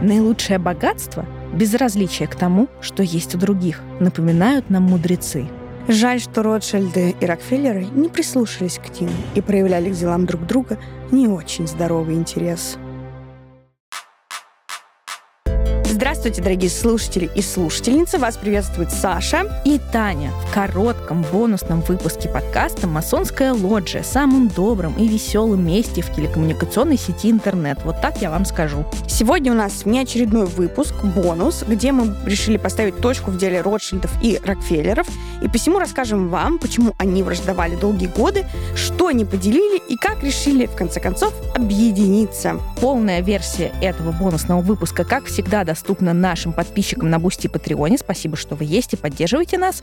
Наилучшее богатство — безразличие к тому, что есть у других, напоминают нам мудрецы. Жаль, что Ротшильды и Рокфеллеры не прислушались к Тину и проявляли к делам друг друга не очень здоровый интерес. Здравствуйте, дорогие слушатели и слушательницы. Вас приветствует Саша и Таня в коротком бонусном выпуске подкаста «Масонская лоджия» самым добрым и веселым месте в телекоммуникационной сети интернет. Вот так я вам скажу. Сегодня у нас внеочередной выпуск, бонус, где мы решили поставить точку в деле Ротшильдов и Рокфеллеров, и посему расскажем вам, почему они враждовали долгие годы, что не поделили и как решили, в конце концов, объединиться. Полная версия этого бонусного выпуска, как всегда, доступна доступна нашим подписчикам на Бусти и Патреоне. Спасибо, что вы есть и поддерживаете нас.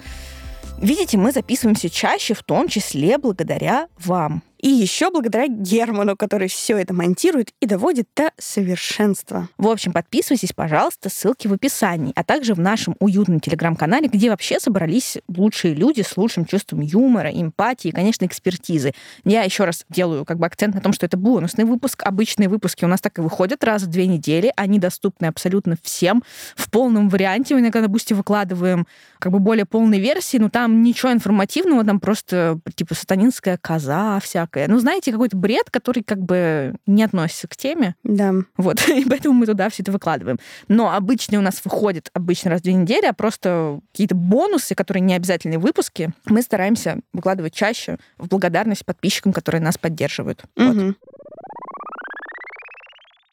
Видите, мы записываемся чаще, в том числе благодаря вам. И еще благодаря Герману, который все это монтирует и доводит до совершенства. В общем, подписывайтесь, пожалуйста, ссылки в описании, а также в нашем уютном телеграм-канале, где вообще собрались лучшие люди с лучшим чувством юмора, эмпатии и, конечно, экспертизы. Я еще раз делаю как бы акцент на том, что это бонусный выпуск. Обычные выпуски у нас так и выходят раз в две недели. Они доступны абсолютно всем в полном варианте. Мы иногда на Бусти выкладываем как бы более полной версии, но там ничего информативного, там просто типа сатанинская коза всякая всякое. Ну, знаете, какой-то бред, который как бы не относится к теме. Да. Вот, и поэтому мы туда все это выкладываем. Но обычно у нас выходит обычно раз в две недели, а просто какие-то бонусы, которые не обязательные выпуски, мы стараемся выкладывать чаще в благодарность подписчикам, которые нас поддерживают. Угу. Вот.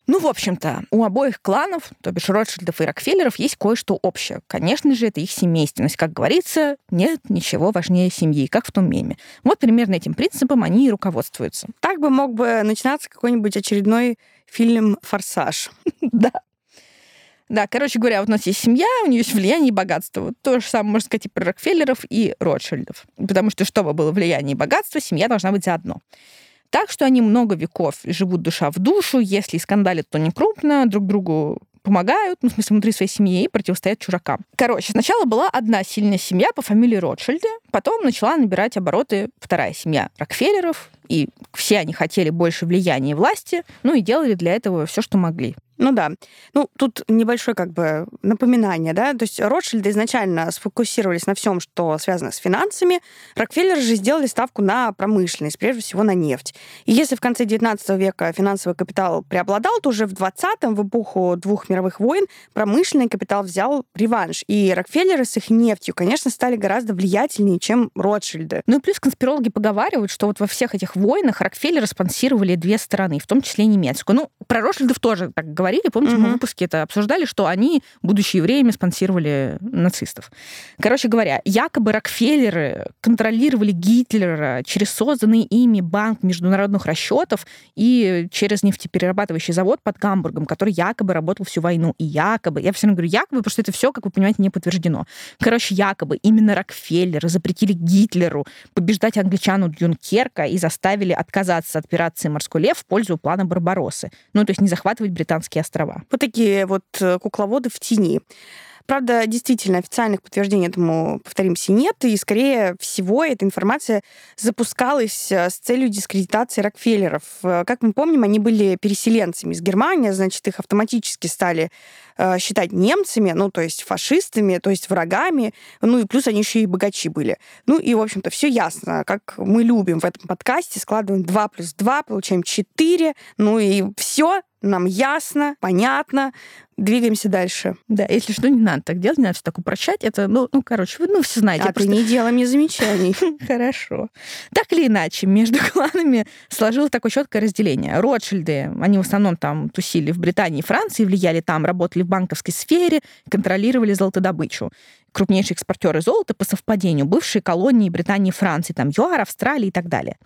Ну, в общем-то, у обоих кланов, то бишь Ротшильдов и Рокфеллеров, есть кое-что общее. Конечно же, это их семейственность. Как говорится, нет ничего важнее семьи, как в том меме. Вот примерно этим принципом они и руководствуются. Так бы мог бы начинаться какой-нибудь очередной фильм «Форсаж». Да. Да, короче говоря, вот у нас есть семья, у нее есть влияние и богатство. Вот то же самое можно сказать и про Рокфеллеров и Ротшильдов. Потому что, чтобы было влияние и богатство, семья должна быть заодно. Так что они много веков живут душа в душу, если скандалят, то не крупно, друг другу помогают, ну, в смысле, внутри своей семьи и противостоят чужакам. Короче, сначала была одна сильная семья по фамилии Ротшильды, потом начала набирать обороты вторая семья Рокфеллеров, и все они хотели больше влияния и власти, ну и делали для этого все, что могли. Ну да. Ну, тут небольшое как бы напоминание, да, то есть Ротшильды изначально сфокусировались на всем, что связано с финансами, Рокфеллеры же сделали ставку на промышленность, прежде всего на нефть. И если в конце 19 века финансовый капитал преобладал, то уже в 20-м, в эпоху двух мировых войн, промышленный капитал взял реванш. И Рокфеллеры с их нефтью, конечно, стали гораздо влиятельнее, чем Ротшильды. Ну и плюс конспирологи поговаривают, что вот во всех этих войнах Рокфеллеры спонсировали две стороны, в том числе немецкую. Ну, про Ротшильдов тоже так говорили, помните, угу. мы в выпуске это обсуждали, что они, будучи евреями, спонсировали нацистов. Короче говоря, якобы Рокфеллеры контролировали Гитлера через созданный ими банк международных расчетов и через нефтеперерабатывающий завод под Гамбургом, который якобы работал всю войну. И якобы, я все равно говорю якобы, потому что это все, как вы понимаете, не подтверждено. Короче, якобы именно Рокфеллеры запретили Гитлеру побеждать англичану Дюнкерка и заставили отказаться от операции «Морской лев» в пользу плана Барбароссы. Ну, то есть не захватывать британские острова. Вот такие вот э, кукловоды в тени. Правда, действительно, официальных подтверждений этому, повторимся, нет, и, скорее всего, эта информация запускалась э, с целью дискредитации Рокфеллеров. Э, как мы помним, они были переселенцами из Германии, значит, их автоматически стали считать немцами, ну, то есть фашистами, то есть врагами, ну, и плюс они еще и богачи были. Ну, и, в общем-то, все ясно, как мы любим в этом подкасте, складываем 2 плюс 2, получаем 4, ну, и все, нам ясно, понятно, двигаемся дальше. Да, если что, не надо так делать, не надо все так упрощать. Это, ну, ну короче, вы ну, все знаете. А просто... ты не делай мне замечаний. Хорошо. Так или иначе, между кланами сложилось такое четкое разделение. Ротшильды, они в основном там тусили в Британии и Франции, влияли там, работали в банковской сфере, контролировали золотодобычу крупнейшие экспортеры золота по совпадению, бывшие колонии Британии Франции, там ЮАР, Австралии и так далее.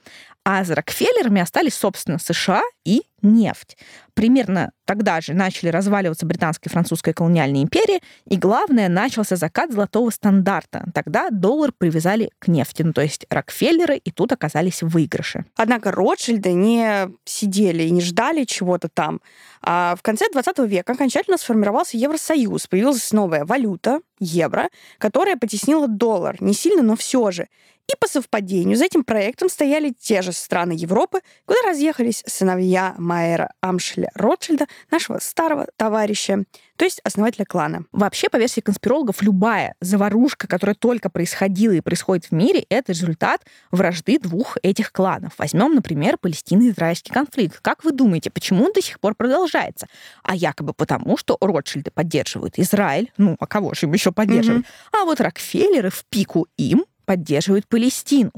А за Рокфеллерами остались, собственно, США и нефть. Примерно тогда же начали разваливаться британская и французская колониальные империи, и главное, начался закат золотого стандарта. Тогда доллар привязали к нефти, ну, то есть Рокфеллеры и тут оказались в выигрыше. Однако Ротшильды не сидели и не ждали чего-то там. А в конце 20 века окончательно сформировался Евросоюз, появилась новая валюта, евро, которая потеснила доллар. Не сильно, но все же. И по совпадению за этим проектом стояли те же страны Европы, куда разъехались сыновья Майера Амшеля Ротшильда, нашего старого товарища, то есть основателя клана. Вообще, по версии конспирологов, любая заварушка, которая только происходила и происходит в мире, это результат вражды двух этих кланов. Возьмем, например, палестино-израильский конфликт. Как вы думаете, почему он до сих пор продолжается? А якобы потому, что Ротшильды поддерживают Израиль, ну, а кого же им еще поддерживать? Mm-hmm. А вот Рокфеллеры в пику им поддерживают Палестину.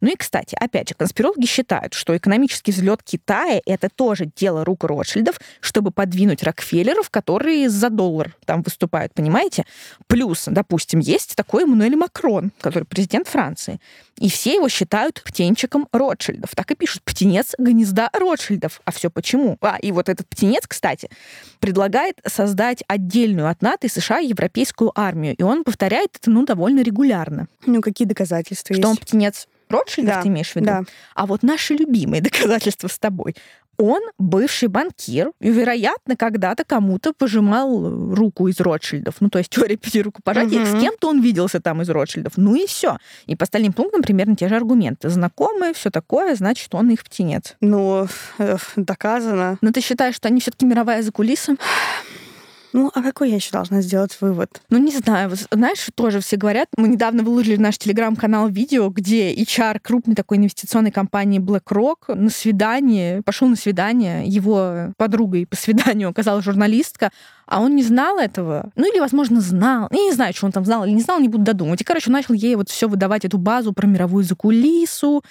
Ну и, кстати, опять же, конспирологи считают, что экономический взлет Китая — это тоже дело рук Ротшильдов, чтобы подвинуть Рокфеллеров, которые за доллар там выступают, понимаете? Плюс, допустим, есть такой Эммануэль Макрон, который президент Франции. И все его считают птенчиком Ротшильдов. Так и пишут «птенец гнезда Ротшильдов». А все почему? А, и вот этот птенец, кстати, предлагает создать отдельную от НАТО и США европейскую армию. И он повторяет это, ну, довольно регулярно. Ну, какие доказательства Что есть? он птенец Ротшильдов, да, ты имеешь в виду? Да. А вот наши любимые доказательства с тобой. Он бывший банкир, и, вероятно, когда-то кому-то пожимал руку из Ротшильдов. Ну, то есть теория пяти рукопожатий. Угу. С кем-то он виделся там из Ротшильдов. Ну и все. И по остальным пунктам примерно те же аргументы. Знакомые, все такое, значит, он их птенец. Ну, э, доказано. Но ты считаешь, что они все-таки мировая закулиса? Ну, а какой я еще должна сделать вывод? Ну, не знаю. Знаешь, тоже все говорят, мы недавно выложили наш телеграм-канал видео, где HR крупной такой инвестиционной компании BlackRock на свидание, пошел на свидание, его подругой по свиданию оказалась журналистка, а он не знал этого. Ну или, возможно, знал. Я не знаю, что он там знал или не знал, не буду додумывать. И, короче, он начал ей вот все выдавать эту базу про мировую закулису,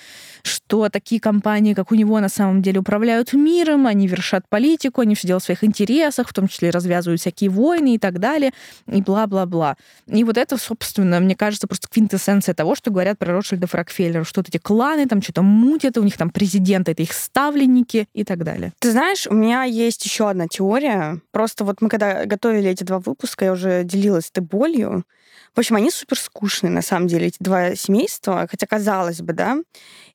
что такие компании, как у него, на самом деле управляют миром, они вершат политику, они все делают в своих интересах, в том числе развязывают всякие войны и так далее, и бла-бла-бла. И вот это, собственно, мне кажется, просто квинтэссенция того, что говорят про Ротшильдов Рокфеллера, что вот эти кланы там что-то мутят, у них там президенты, это их ставленники и так далее. Ты знаешь, у меня есть еще одна теория. Просто вот мы когда готовили эти два выпуска, я уже делилась этой болью. В общем, они супер скучные, на самом деле, эти два семейства, хотя казалось бы, да.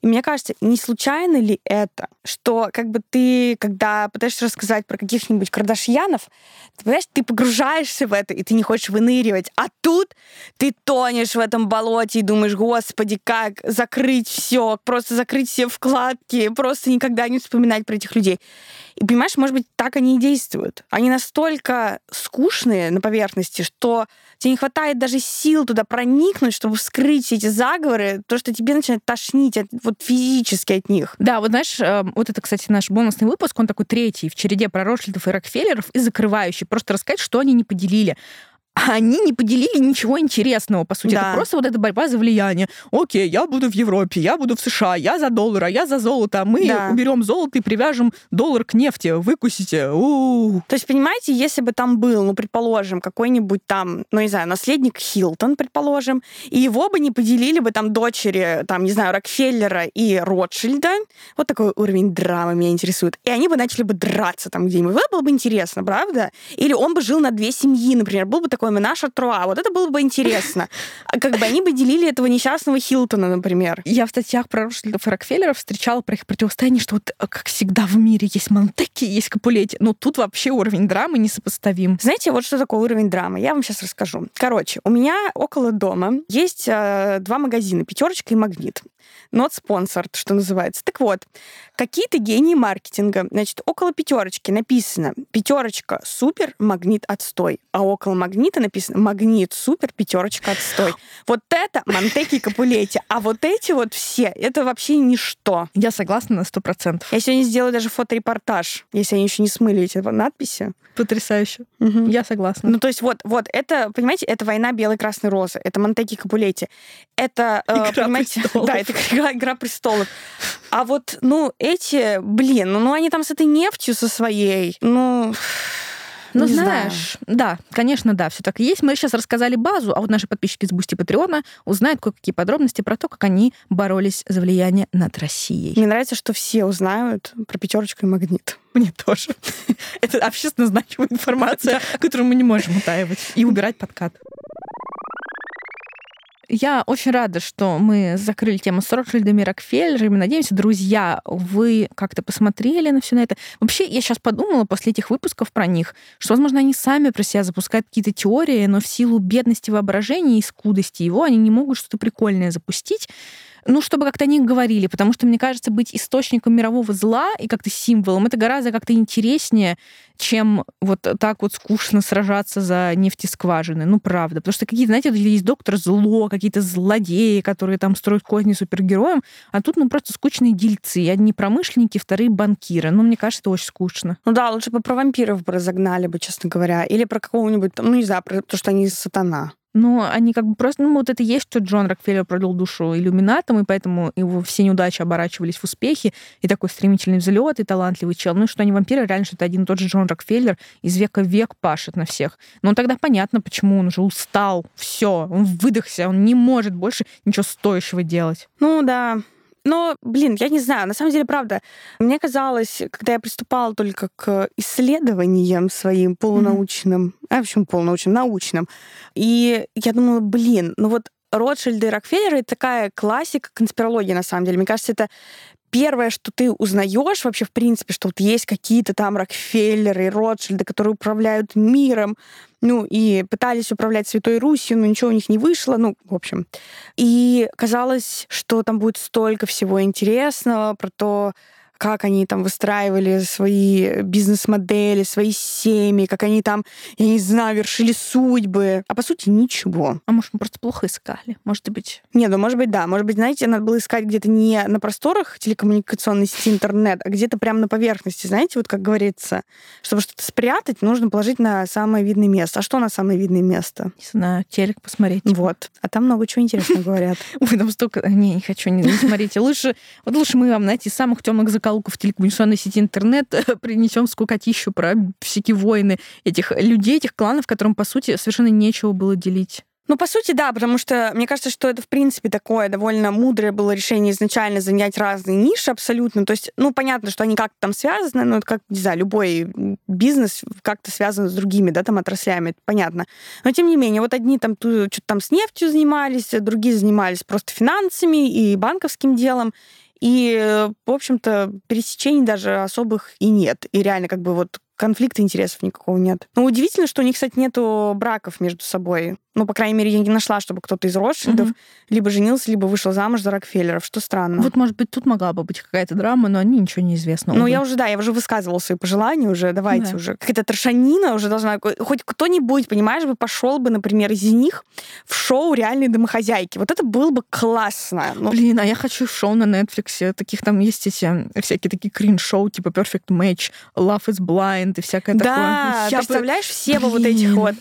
И мне кажется, не случайно ли это, что как бы ты, когда пытаешься рассказать про каких-нибудь Кардашьянов, ты ты погружаешься в это, и ты не хочешь выныривать. А тут ты тонешь в этом болоте и думаешь, господи, как закрыть все, просто закрыть все вкладки, просто никогда не вспоминать про этих людей. И понимаешь, может быть, так они и действуют. Они настолько скучные на поверхности, что тебе не хватает даже сил туда проникнуть, чтобы вскрыть все эти заговоры, то, что тебе начинает тошнить от, вот физически от них. Да, вот знаешь, эм, вот это, кстати, наш бонусный выпуск, он такой третий в череде про Ротшильдов и Рокфеллеров и закрывающий. Просто рассказать, что они не поделили они не поделили ничего интересного, по сути. Да. Это просто вот эта борьба за влияние. Окей, я буду в Европе, я буду в США, я за доллар, а я за золото. А мы да. уберем золото и привяжем доллар к нефти. Выкусите. У-у-у. То есть, понимаете, если бы там был, ну, предположим, какой-нибудь там, ну, не знаю, наследник Хилтон, предположим, и его бы не поделили бы там дочери, там, не знаю, Рокфеллера и Ротшильда, вот такой уровень драмы меня интересует, и они бы начали бы драться там где-нибудь. Это было бы интересно, правда? Или он бы жил на две семьи, например, был бы такой такое наша Труа. Вот это было бы интересно. А как бы они бы делили этого несчастного Хилтона, например. Я в статьях про Ротшильдов и Рокфеллеров встречала про их противостояние, что вот э, как всегда в мире есть Монтеки, есть Капулети, но тут вообще уровень драмы несопоставим. Знаете, вот что такое уровень драмы? Я вам сейчас расскажу. Короче, у меня около дома есть э, два магазина, пятерочка и магнит not sponsored, что называется. Так вот, какие-то гении маркетинга, значит, около пятерочки написано пятерочка супер, магнит отстой, а около магнита написано магнит супер, пятерочка отстой. Вот это Монтеки и Капулети, а вот эти вот все, это вообще ничто. Я согласна на сто процентов. Я сегодня сделаю даже фоторепортаж, если они еще не смыли эти надписи. Потрясающе. Угу. Я согласна. Ну, то есть вот, вот, это, понимаете, это война белой красной розы, это Монтеки и Капулети. Это, э, понимаете, престолов. да, это игра, игра престолов. А вот, ну, эти, блин, ну, ну они там с этой нефтью со своей, ну... Ну, знаешь, знаю. да, конечно, да, все так и есть. Мы сейчас рассказали базу, а вот наши подписчики с Бусти Патреона узнают кое-какие подробности про то, как они боролись за влияние над Россией. Мне нравится, что все узнают про пятерочку и магнит. Мне тоже. Это общественно значимая информация, которую мы не можем утаивать и убирать под кат. Я очень рада, что мы закрыли тему с Ротшильдами и Рокфеллерами. Надеемся, друзья, вы как-то посмотрели на все на это. Вообще, я сейчас подумала после этих выпусков про них, что, возможно, они сами про себя запускают какие-то теории, но в силу бедности воображения и скудости его они не могут что-то прикольное запустить Ну, чтобы как-то о них говорили, потому что, мне кажется, быть источником мирового зла и как-то символом, это гораздо как-то интереснее, чем вот так вот скучно сражаться за нефтескважины. Ну, правда. Потому что какие-то, знаете, есть доктор зло, какие-то злодеи, которые там строят козни супергероям, а тут, ну, просто скучные дельцы. Одни промышленники, вторые банкиры. Ну, мне кажется, это очень скучно. Ну да, лучше бы про вампиров бы разогнали бы, честно говоря. Или про какого-нибудь, ну, не знаю, про то, что они сатана. Ну, они как бы просто, ну, вот это и есть, что Джон Рокфеллер продал душу иллюминатам, и поэтому его все неудачи оборачивались в успехи, и такой стремительный взлет, и талантливый чел. Ну, что они вампиры, реально, что это один и тот же Джон Рокфеллер из века в век пашет на всех. Но тогда понятно, почему он уже устал, все, он выдохся, он не может больше ничего стоящего делать. Ну, да, но, блин, я не знаю, на самом деле, правда, мне казалось, когда я приступала только к исследованиям своим полунаучным, mm-hmm. а в общем полунаучным, научным, и я думала, блин, ну вот Ротшильды и Рокфеллеры — это такая классика конспирологии, на самом деле. Мне кажется, это первое, что ты узнаешь вообще, в принципе, что вот есть какие-то там Рокфеллеры и Ротшильды, которые управляют миром, ну, и пытались управлять Святой Русью, но ничего у них не вышло, ну, в общем. И казалось, что там будет столько всего интересного про то, как они там выстраивали свои бизнес-модели, свои семьи, как они там, я не знаю, вершили судьбы. А по сути ничего. А может, мы просто плохо искали? Может быть? Не, ну, может быть, да. Может быть, знаете, надо было искать где-то не на просторах телекоммуникационной сети интернет, а где-то прямо на поверхности, знаете, вот как говорится. Чтобы что-то спрятать, нужно положить на самое видное место. А что на самое видное место? Не знаю, телек посмотреть. Вот. А там много чего интересного говорят. Ой, там столько... Не, не хочу, не смотрите. Лучше, вот лучше мы вам, знаете, самых темных закоулков в телекоммуникационной сети интернет принесем скукотищу про всякие войны этих людей, этих кланов, которым, по сути, совершенно нечего было делить. Ну, по сути, да, потому что мне кажется, что это, в принципе, такое довольно мудрое было решение изначально занять разные ниши абсолютно. То есть, ну, понятно, что они как-то там связаны, но это как, не знаю, любой бизнес как-то связан с другими, да, там, отраслями, это понятно. Но, тем не менее, вот одни там что-то там с нефтью занимались, другие занимались просто финансами и банковским делом. И, в общем-то, пересечений даже особых и нет. И реально как бы вот конфликта интересов никакого нет. Но удивительно, что у них, кстати, нету браков между собой. Ну, по крайней мере, я не нашла, чтобы кто-то из Ротшильдов угу. либо женился, либо вышел замуж за Рокфеллеров, что странно. Вот, может быть, тут могла бы быть какая-то драма, но они ничего не известно. Ну, я уже, да, я уже высказывала свои пожелания уже, давайте да. уже. Какая-то трошанина уже должна... Хоть кто-нибудь, понимаешь, бы пошел бы, например, из них в шоу «Реальные домохозяйки». Вот это было бы классно. Ну... Блин, а я хочу шоу на Netflix. Таких там есть эти всякие такие крин-шоу, типа Perfect Match, Love is Blind и всякое да, такое. Да, представляешь, бы... все бы вот этих вот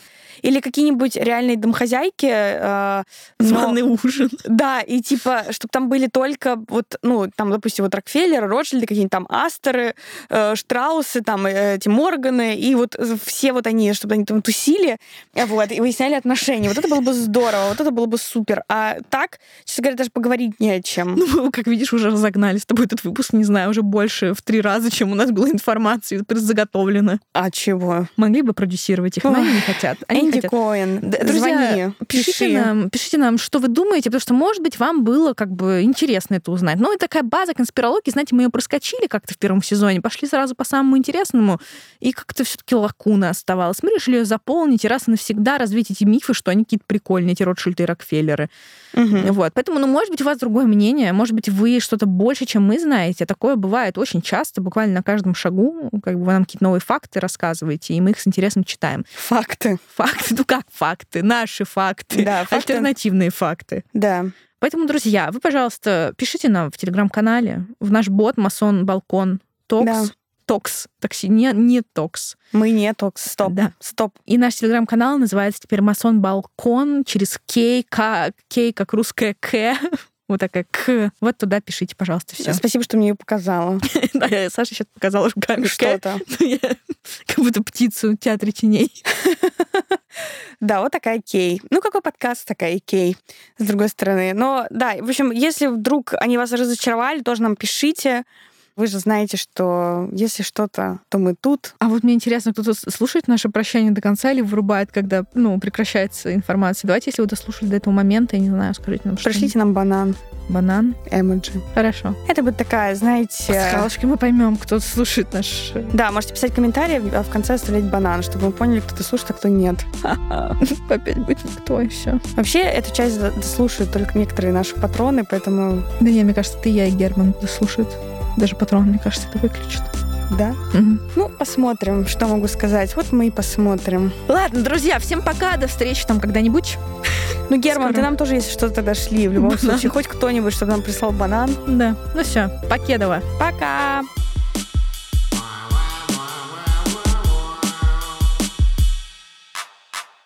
или какие-нибудь реальные домохозяйки. Э, Званый ужин. Да, и типа, чтобы там были только вот, ну, там, допустим, вот Рокфеллер, Ротшильды, какие-нибудь там Астеры, э, Штраусы, там, э, эти Морганы, и вот все вот они, чтобы они там тусили, вот, и выясняли отношения. Вот это было бы здорово, вот это было бы супер. А так, честно говоря, даже поговорить не о чем. Ну, как видишь, уже разогнали с тобой этот выпуск, не знаю, уже больше в три раза, чем у нас было информации заготовлено. А чего? Могли бы продюсировать их, но они не хотят. Они хотят. Коэн, Друзья, звони, пишите пиши. нам, пишите нам, что вы думаете, потому что, может быть, вам было как бы интересно это узнать. Ну, и такая база конспирологии, знаете, мы ее проскочили как-то в первом сезоне, пошли сразу по самому интересному, и как-то все-таки лакуна оставалась. Мы решили ее заполнить и раз и навсегда развить эти мифы, что они какие-то прикольные, эти Ротшильды и Рокфеллеры. Угу. Вот. Поэтому, ну, может быть, у вас другое мнение, может быть, вы что-то больше, чем мы знаете. Такое бывает очень часто, буквально на каждом шагу, как бы вы нам какие-то новые факты рассказываете, и мы их с интересом читаем. Факты. Факты, ну как факты? Наши факты. Да, факты. Альтернативные факты. Да. Поэтому, друзья, вы, пожалуйста, пишите нам в телеграм-канале, в наш бот Масон Балкон Токс. Да. Токс. Такси, не, не Токс. Мы не Токс. Стоп. Да. Стоп. И наш телеграм-канал называется теперь Масон Балкон через Кей, К, Кей как русская К. Вот такая К. Вот туда пишите, пожалуйста, все. Спасибо, что мне ее показала. Да, я Саша сейчас показала руками. Что-то. Как будто птицу в театре теней. Да, вот такая Кей. Ну, какой подкаст такая Кей, с другой стороны. Но, да, в общем, если вдруг они вас разочаровали, тоже нам пишите. Вы же знаете, что если что-то, то мы тут. А вот мне интересно, кто-то слушает наше прощание до конца или вырубает, когда, ну, прекращается информация. Давайте, если вы дослушали до этого момента, я не знаю, скажите нам, что Пришлите нам банан. Банан? Эмоджи. Хорошо. Это будет такая, знаете... Пасхалочки, мы поймем, кто слушает наш... Да, можете писать комментарии, а в конце оставлять банан, чтобы мы поняли, кто-то слушает, а кто нет. Опять будет никто, и все. Вообще, эту часть слушают только некоторые наши патроны, поэтому... Да не, мне кажется, ты, я и Герман слушают. Даже патрон, мне кажется, это выключит. Да? Угу. Ну, посмотрим, что могу сказать. Вот мы и посмотрим. Ладно, друзья, всем пока, до встречи там когда-нибудь. Ну, Герман, Скоро. ты нам тоже, если что-то дошли, в любом банан. случае, хоть кто-нибудь, чтобы нам прислал банан. Да. Ну все, покедово. Пока.